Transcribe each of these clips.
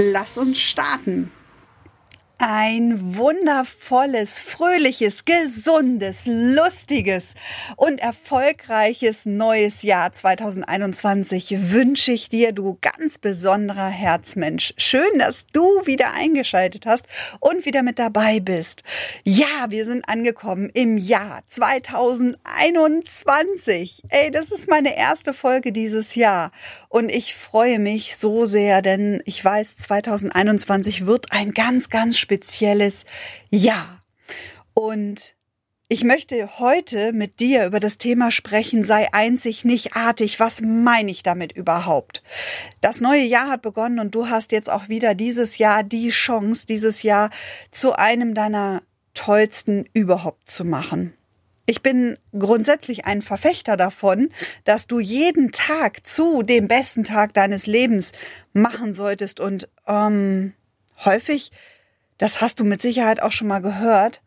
Lass uns starten. Ein wundervolles, fröhliches, gesundes, lustiges und erfolgreiches neues Jahr 2021 wünsche ich dir, du ganz besonderer Herzmensch. Schön, dass du wieder eingeschaltet hast und wieder mit dabei bist. Ja, wir sind angekommen im Jahr 2021. Ey, das ist meine erste Folge dieses Jahr und ich freue mich so sehr, denn ich weiß, 2021 wird ein ganz, ganz spezielles Jahr. Und ich möchte heute mit dir über das Thema sprechen, sei einzig, nicht artig. Was meine ich damit überhaupt? Das neue Jahr hat begonnen und du hast jetzt auch wieder dieses Jahr die Chance, dieses Jahr zu einem deiner tollsten überhaupt zu machen. Ich bin grundsätzlich ein Verfechter davon, dass du jeden Tag zu dem besten Tag deines Lebens machen solltest und ähm, häufig das hast du mit Sicherheit auch schon mal gehört,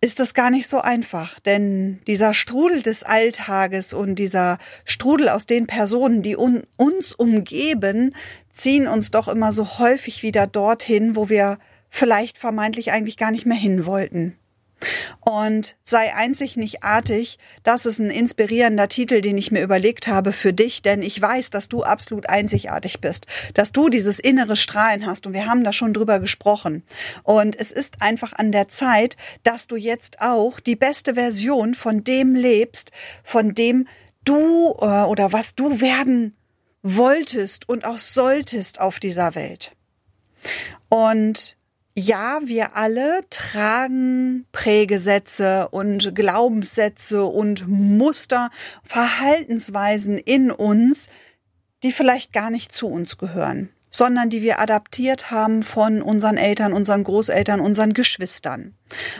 ist das gar nicht so einfach. Denn dieser Strudel des Alltages und dieser Strudel aus den Personen, die un uns umgeben, ziehen uns doch immer so häufig wieder dorthin, wo wir vielleicht vermeintlich eigentlich gar nicht mehr hin wollten. Und sei einzig nicht artig, das ist ein inspirierender Titel, den ich mir überlegt habe für dich, denn ich weiß, dass du absolut einzigartig bist, dass du dieses innere Strahlen hast und wir haben da schon drüber gesprochen. Und es ist einfach an der Zeit, dass du jetzt auch die beste Version von dem lebst, von dem du äh, oder was du werden wolltest und auch solltest auf dieser Welt. Und ja, wir alle tragen Prägesätze und Glaubenssätze und Muster, Verhaltensweisen in uns, die vielleicht gar nicht zu uns gehören, sondern die wir adaptiert haben von unseren Eltern, unseren Großeltern, unseren Geschwistern.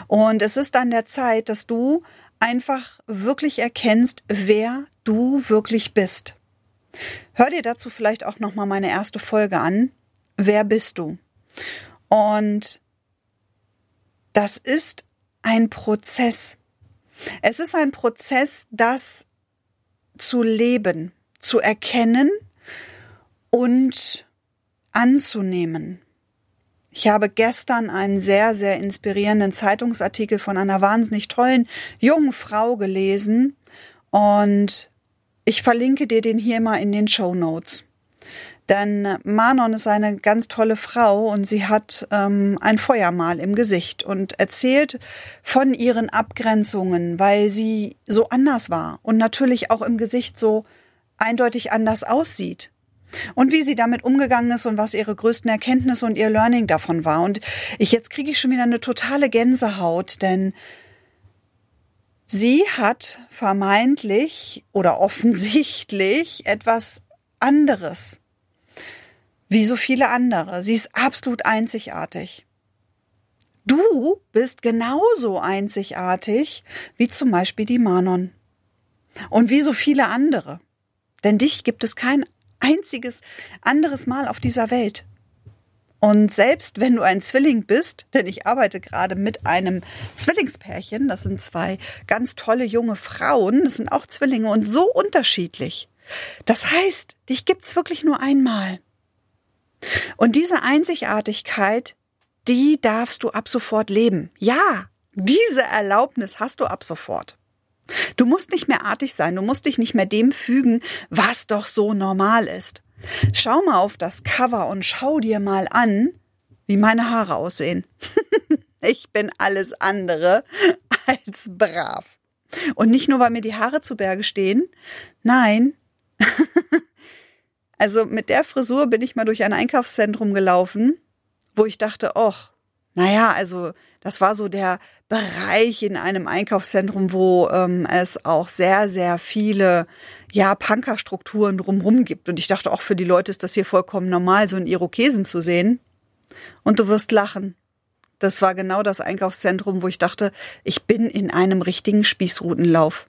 Und es ist an der Zeit, dass du einfach wirklich erkennst, wer du wirklich bist. Hör dir dazu vielleicht auch noch mal meine erste Folge an. Wer bist du? Und das ist ein Prozess. Es ist ein Prozess, das zu leben, zu erkennen und anzunehmen. Ich habe gestern einen sehr, sehr inspirierenden Zeitungsartikel von einer wahnsinnig tollen jungen Frau gelesen und ich verlinke dir den hier mal in den Show Notes. Denn Manon ist eine ganz tolle Frau und sie hat ähm, ein Feuermal im Gesicht und erzählt von ihren Abgrenzungen, weil sie so anders war und natürlich auch im Gesicht so eindeutig anders aussieht. Und wie sie damit umgegangen ist und was ihre größten Erkenntnisse und ihr Learning davon war. Und ich jetzt kriege ich schon wieder eine totale Gänsehaut, denn sie hat vermeintlich oder offensichtlich etwas anderes wie so viele andere. Sie ist absolut einzigartig. Du bist genauso einzigartig wie zum Beispiel die Manon. Und wie so viele andere. Denn dich gibt es kein einziges anderes Mal auf dieser Welt. Und selbst wenn du ein Zwilling bist, denn ich arbeite gerade mit einem Zwillingspärchen, das sind zwei ganz tolle junge Frauen, das sind auch Zwillinge und so unterschiedlich. Das heißt, dich gibt's wirklich nur einmal. Und diese Einzigartigkeit, die darfst du ab sofort leben. Ja, diese Erlaubnis hast du ab sofort. Du musst nicht mehr artig sein, du musst dich nicht mehr dem fügen, was doch so normal ist. Schau mal auf das Cover und schau dir mal an, wie meine Haare aussehen. ich bin alles andere als brav. Und nicht nur, weil mir die Haare zu Berge stehen, nein, Also mit der Frisur bin ich mal durch ein Einkaufszentrum gelaufen, wo ich dachte, och, naja, also das war so der Bereich in einem Einkaufszentrum, wo ähm, es auch sehr, sehr viele ja, Punkerstrukturen drumherum gibt. Und ich dachte auch für die Leute ist das hier vollkommen normal, so einen Irokesen zu sehen. Und du wirst lachen. Das war genau das Einkaufszentrum, wo ich dachte, ich bin in einem richtigen Spießrutenlauf.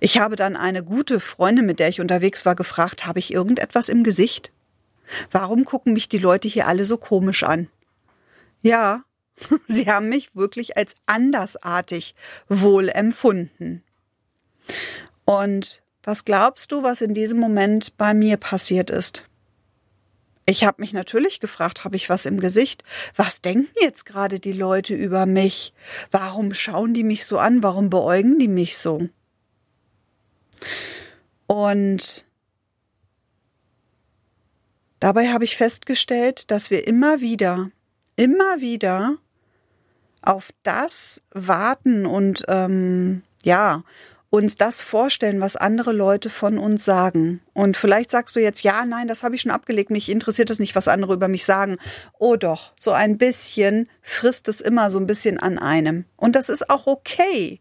Ich habe dann eine gute Freundin, mit der ich unterwegs war, gefragt, habe ich irgendetwas im Gesicht? Warum gucken mich die Leute hier alle so komisch an? Ja, sie haben mich wirklich als andersartig wohl empfunden. Und was glaubst du, was in diesem Moment bei mir passiert ist? Ich habe mich natürlich gefragt, habe ich was im Gesicht? Was denken jetzt gerade die Leute über mich? Warum schauen die mich so an? Warum beäugen die mich so? Und dabei habe ich festgestellt, dass wir immer wieder, immer wieder auf das warten und ähm, ja, uns das vorstellen, was andere Leute von uns sagen. Und vielleicht sagst du jetzt, ja, nein, das habe ich schon abgelegt, mich interessiert es nicht, was andere über mich sagen. Oh doch, so ein bisschen frisst es immer so ein bisschen an einem. Und das ist auch okay.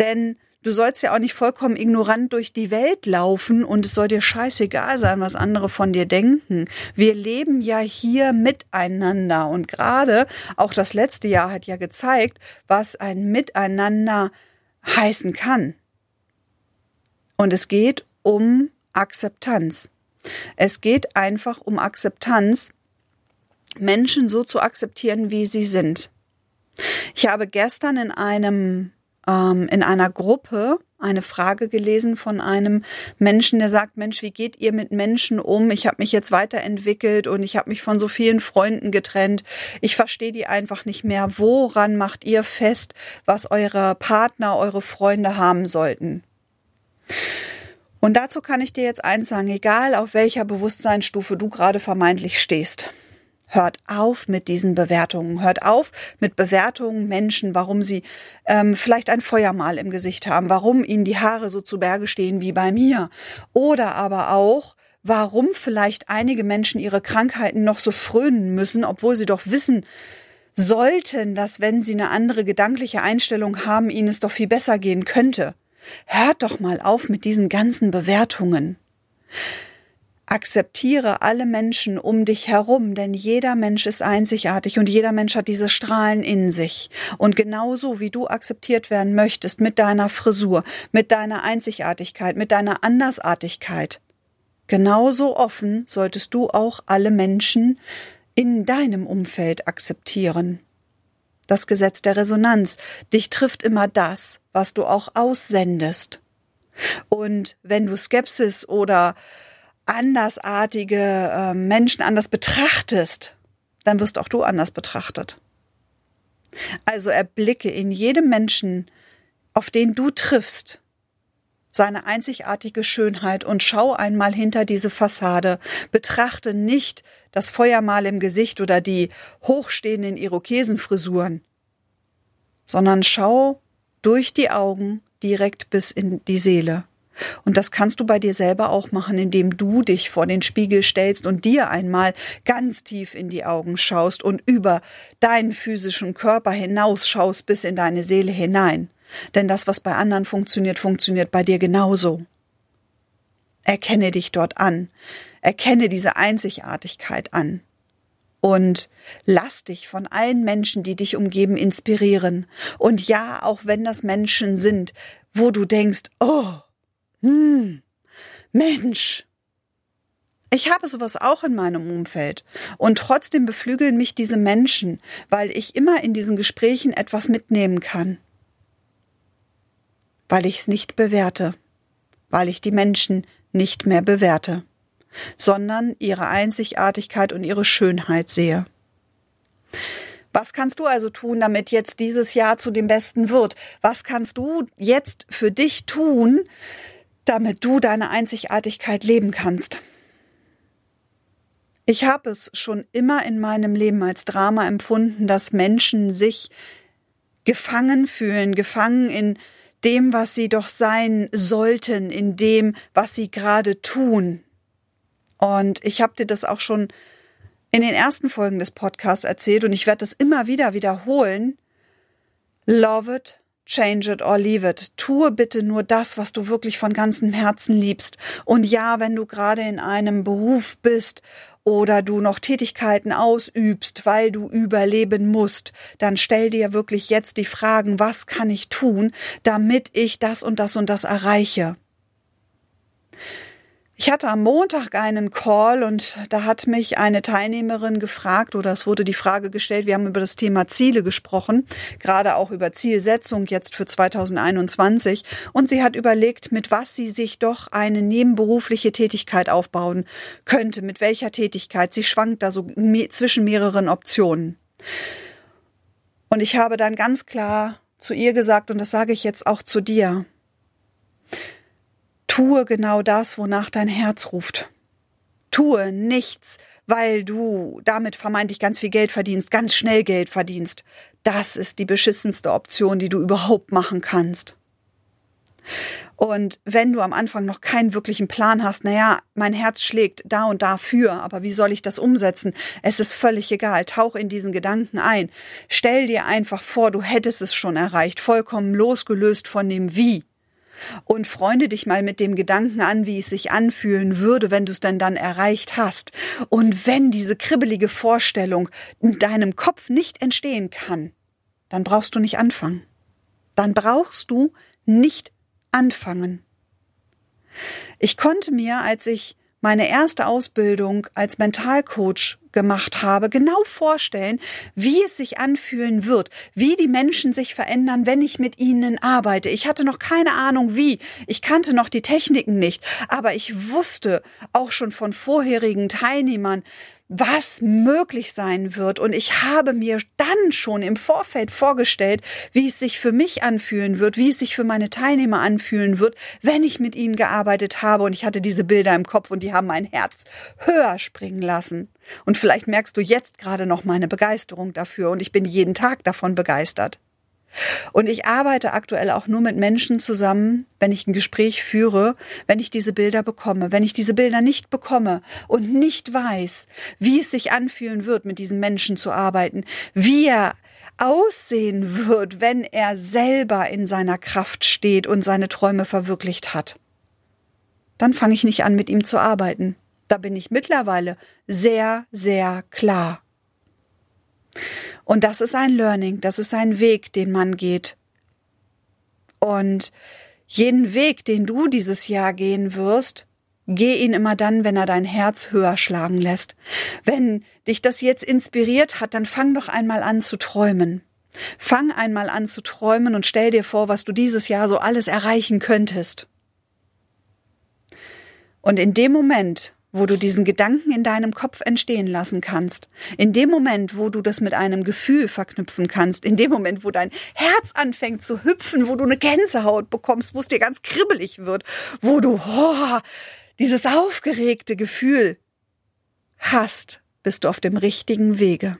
Denn Du sollst ja auch nicht vollkommen ignorant durch die Welt laufen und es soll dir scheißegal sein, was andere von dir denken. Wir leben ja hier miteinander und gerade auch das letzte Jahr hat ja gezeigt, was ein Miteinander heißen kann. Und es geht um Akzeptanz. Es geht einfach um Akzeptanz, Menschen so zu akzeptieren, wie sie sind. Ich habe gestern in einem ähm, in einer Gruppe eine Frage gelesen von einem Menschen, der sagt, Mensch, wie geht ihr mit Menschen um? Ich habe mich jetzt weiterentwickelt und ich habe mich von so vielen Freunden getrennt. Ich verstehe die einfach nicht mehr. Woran macht ihr fest, was eure Partner, eure Freunde haben sollten? Und dazu kann ich dir jetzt eins sagen, egal auf welcher Bewusstseinsstufe du gerade vermeintlich stehst. Hört auf mit diesen Bewertungen. Hört auf mit Bewertungen Menschen, warum sie ähm, vielleicht ein Feuermal im Gesicht haben, warum ihnen die Haare so zu Berge stehen wie bei mir. Oder aber auch, warum vielleicht einige Menschen ihre Krankheiten noch so frönen müssen, obwohl sie doch wissen sollten, dass wenn sie eine andere gedankliche Einstellung haben, ihnen es doch viel besser gehen könnte. Hört doch mal auf mit diesen ganzen Bewertungen. Akzeptiere alle Menschen um dich herum, denn jeder Mensch ist einzigartig und jeder Mensch hat diese Strahlen in sich. Und genauso wie du akzeptiert werden möchtest mit deiner Frisur, mit deiner Einzigartigkeit, mit deiner Andersartigkeit, genauso offen solltest du auch alle Menschen in deinem Umfeld akzeptieren. Das Gesetz der Resonanz. Dich trifft immer das, was du auch aussendest. Und wenn du Skepsis oder andersartige äh, Menschen anders betrachtest, dann wirst auch du anders betrachtet. Also erblicke in jedem Menschen, auf den du triffst, seine einzigartige Schönheit und schau einmal hinter diese Fassade. Betrachte nicht das Feuermal im Gesicht oder die hochstehenden Irokesenfrisuren, sondern schau durch die Augen direkt bis in die Seele. Und das kannst du bei dir selber auch machen, indem du dich vor den Spiegel stellst und dir einmal ganz tief in die Augen schaust und über deinen physischen Körper hinausschaust bis in deine Seele hinein. Denn das, was bei anderen funktioniert, funktioniert bei dir genauso. Erkenne dich dort an. Erkenne diese Einzigartigkeit an. Und lass dich von allen Menschen, die dich umgeben, inspirieren. Und ja, auch wenn das Menschen sind, wo du denkst, oh, hm, Mensch. Ich habe sowas auch in meinem Umfeld. Und trotzdem beflügeln mich diese Menschen, weil ich immer in diesen Gesprächen etwas mitnehmen kann. Weil ich es nicht bewerte. Weil ich die Menschen nicht mehr bewerte, sondern ihre Einzigartigkeit und ihre Schönheit sehe. Was kannst du also tun, damit jetzt dieses Jahr zu dem Besten wird? Was kannst du jetzt für dich tun, damit du deine Einzigartigkeit leben kannst. Ich habe es schon immer in meinem Leben als Drama empfunden, dass Menschen sich gefangen fühlen, gefangen in dem, was sie doch sein sollten, in dem, was sie gerade tun. Und ich habe dir das auch schon in den ersten Folgen des Podcasts erzählt und ich werde es immer wieder wiederholen. Love it, Change it or leave it. Tue bitte nur das, was du wirklich von ganzem Herzen liebst. Und ja, wenn du gerade in einem Beruf bist oder du noch Tätigkeiten ausübst, weil du überleben musst, dann stell dir wirklich jetzt die Fragen, was kann ich tun, damit ich das und das und das erreiche. Ich hatte am Montag einen Call und da hat mich eine Teilnehmerin gefragt oder es wurde die Frage gestellt, wir haben über das Thema Ziele gesprochen, gerade auch über Zielsetzung jetzt für 2021 und sie hat überlegt, mit was sie sich doch eine nebenberufliche Tätigkeit aufbauen könnte, mit welcher Tätigkeit. Sie schwankt da so zwischen mehreren Optionen. Und ich habe dann ganz klar zu ihr gesagt, und das sage ich jetzt auch zu dir, Tue genau das, wonach dein Herz ruft. Tue nichts, weil du damit vermeintlich ganz viel Geld verdienst, ganz schnell Geld verdienst. Das ist die beschissenste Option, die du überhaupt machen kannst. Und wenn du am Anfang noch keinen wirklichen Plan hast, naja, mein Herz schlägt da und dafür, aber wie soll ich das umsetzen? Es ist völlig egal. Tauch in diesen Gedanken ein. Stell dir einfach vor, du hättest es schon erreicht, vollkommen losgelöst von dem Wie und freunde dich mal mit dem Gedanken an, wie es sich anfühlen würde, wenn du es denn dann erreicht hast. Und wenn diese kribbelige Vorstellung in deinem Kopf nicht entstehen kann, dann brauchst du nicht anfangen. Dann brauchst du nicht anfangen. Ich konnte mir, als ich meine erste Ausbildung als Mentalcoach gemacht habe, genau vorstellen, wie es sich anfühlen wird, wie die Menschen sich verändern, wenn ich mit ihnen arbeite. Ich hatte noch keine Ahnung wie, ich kannte noch die Techniken nicht, aber ich wusste auch schon von vorherigen Teilnehmern, was möglich sein wird. Und ich habe mir dann schon im Vorfeld vorgestellt, wie es sich für mich anfühlen wird, wie es sich für meine Teilnehmer anfühlen wird, wenn ich mit ihnen gearbeitet habe. Und ich hatte diese Bilder im Kopf und die haben mein Herz höher springen lassen. Und vielleicht merkst du jetzt gerade noch meine Begeisterung dafür und ich bin jeden Tag davon begeistert. Und ich arbeite aktuell auch nur mit Menschen zusammen, wenn ich ein Gespräch führe, wenn ich diese Bilder bekomme. Wenn ich diese Bilder nicht bekomme und nicht weiß, wie es sich anfühlen wird, mit diesen Menschen zu arbeiten, wie er aussehen wird, wenn er selber in seiner Kraft steht und seine Träume verwirklicht hat, dann fange ich nicht an, mit ihm zu arbeiten. Da bin ich mittlerweile sehr, sehr klar. Und das ist ein Learning, das ist ein Weg, den man geht. Und jeden Weg, den du dieses Jahr gehen wirst, geh ihn immer dann, wenn er dein Herz höher schlagen lässt. Wenn dich das jetzt inspiriert hat, dann fang doch einmal an zu träumen. Fang einmal an zu träumen und stell dir vor, was du dieses Jahr so alles erreichen könntest. Und in dem Moment, wo du diesen Gedanken in deinem Kopf entstehen lassen kannst, in dem Moment, wo du das mit einem Gefühl verknüpfen kannst, in dem Moment, wo dein Herz anfängt zu hüpfen, wo du eine Gänsehaut bekommst, wo es dir ganz kribbelig wird, wo du oh, dieses aufgeregte Gefühl hast, bist du auf dem richtigen Wege.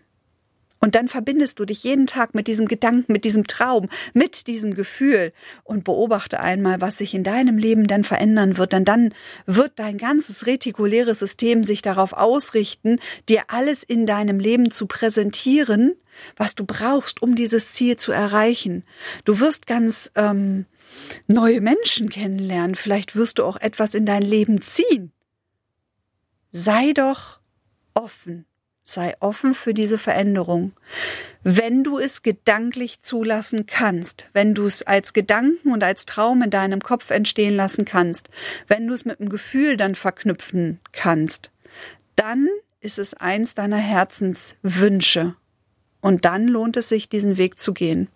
Und dann verbindest du dich jeden Tag mit diesem Gedanken, mit diesem Traum, mit diesem Gefühl und beobachte einmal, was sich in deinem Leben dann verändern wird. Denn dann wird dein ganzes retikuläres System sich darauf ausrichten, dir alles in deinem Leben zu präsentieren, was du brauchst, um dieses Ziel zu erreichen. Du wirst ganz ähm, neue Menschen kennenlernen. Vielleicht wirst du auch etwas in dein Leben ziehen. Sei doch offen Sei offen für diese Veränderung. Wenn du es gedanklich zulassen kannst, wenn du es als Gedanken und als Traum in deinem Kopf entstehen lassen kannst, wenn du es mit einem Gefühl dann verknüpfen kannst, dann ist es eins deiner Herzenswünsche. Und dann lohnt es sich, diesen Weg zu gehen.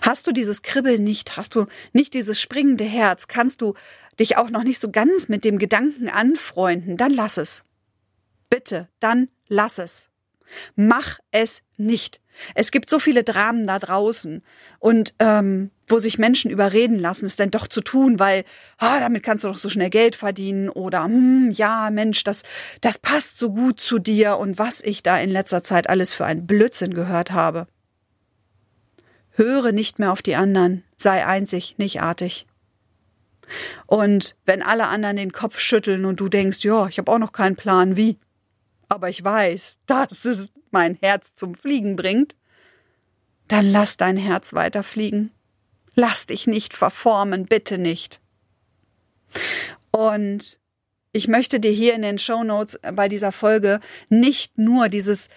Hast du dieses Kribbeln nicht, hast du nicht dieses springende Herz, kannst du dich auch noch nicht so ganz mit dem Gedanken anfreunden, dann lass es. Bitte, dann lass es. Mach es nicht. Es gibt so viele Dramen da draußen und ähm, wo sich Menschen überreden lassen, es denn doch zu tun, weil ah, damit kannst du doch so schnell Geld verdienen oder hm, ja Mensch, das das passt so gut zu dir und was ich da in letzter Zeit alles für ein Blödsinn gehört habe. Höre nicht mehr auf die anderen, sei einzig, nicht artig. Und wenn alle anderen den Kopf schütteln und du denkst, ja, ich habe auch noch keinen Plan, wie, aber ich weiß, dass es mein Herz zum Fliegen bringt, dann lass dein Herz weiter fliegen. Lass dich nicht verformen, bitte nicht. Und ich möchte dir hier in den Show Notes bei dieser Folge nicht nur dieses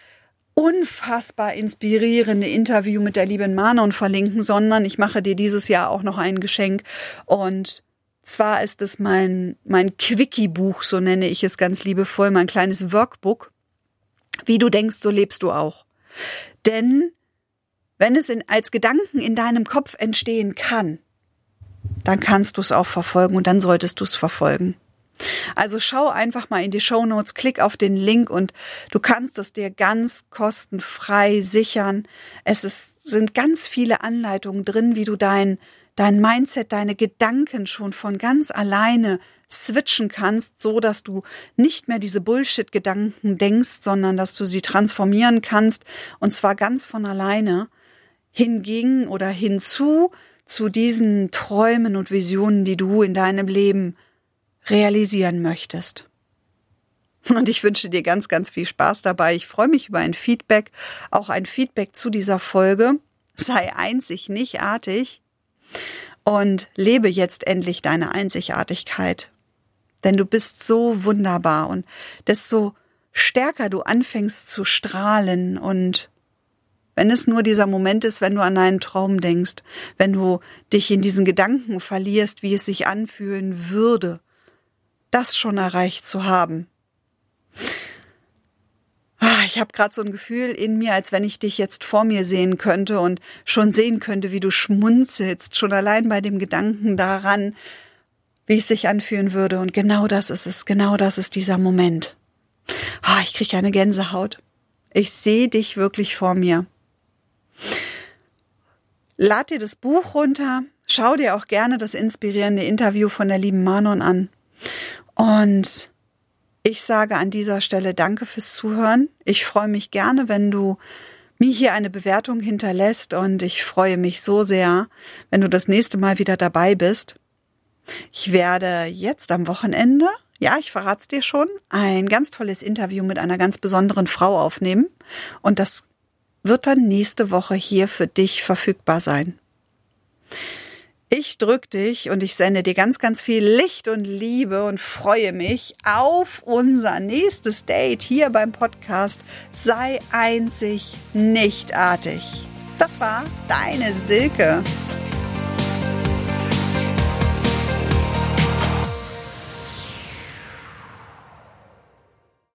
unfassbar inspirierende Interview mit der lieben Manon verlinken, sondern ich mache dir dieses Jahr auch noch ein Geschenk und zwar ist es mein, mein Quickie-Buch, so nenne ich es ganz liebevoll, mein kleines Workbook. Wie du denkst, so lebst du auch. Denn wenn es in, als Gedanken in deinem Kopf entstehen kann, dann kannst du es auch verfolgen und dann solltest du es verfolgen. Also schau einfach mal in die Show Notes, klick auf den Link und du kannst es dir ganz kostenfrei sichern. Es ist, sind ganz viele Anleitungen drin, wie du dein, dein Mindset, deine Gedanken schon von ganz alleine switchen kannst, so dass du nicht mehr diese Bullshit-Gedanken denkst, sondern dass du sie transformieren kannst und zwar ganz von alleine hingegen oder hinzu zu diesen Träumen und Visionen, die du in deinem Leben realisieren möchtest. Und ich wünsche dir ganz, ganz viel Spaß dabei. Ich freue mich über ein Feedback, auch ein Feedback zu dieser Folge. Sei einzig, nicht artig und lebe jetzt endlich deine Einzigartigkeit. Denn du bist so wunderbar und desto stärker du anfängst zu strahlen und wenn es nur dieser Moment ist, wenn du an einen Traum denkst, wenn du dich in diesen Gedanken verlierst, wie es sich anfühlen würde, das schon erreicht zu haben. Ich habe gerade so ein Gefühl in mir, als wenn ich dich jetzt vor mir sehen könnte und schon sehen könnte, wie du schmunzelst, schon allein bei dem Gedanken daran, wie es sich anfühlen würde. Und genau das ist es, genau das ist dieser Moment. Ah, ich kriege eine Gänsehaut. Ich sehe dich wirklich vor mir. Lad dir das Buch runter, schau dir auch gerne das inspirierende Interview von der lieben Manon an. Und ich sage an dieser Stelle Danke fürs Zuhören. Ich freue mich gerne, wenn du mir hier eine Bewertung hinterlässt und ich freue mich so sehr, wenn du das nächste Mal wieder dabei bist. Ich werde jetzt am Wochenende, ja, ich verrate es dir schon, ein ganz tolles Interview mit einer ganz besonderen Frau aufnehmen und das wird dann nächste Woche hier für dich verfügbar sein. Ich drück dich und ich sende dir ganz, ganz viel Licht und Liebe und freue mich auf unser nächstes Date hier beim Podcast. Sei einzig, nichtartig. Das war deine Silke.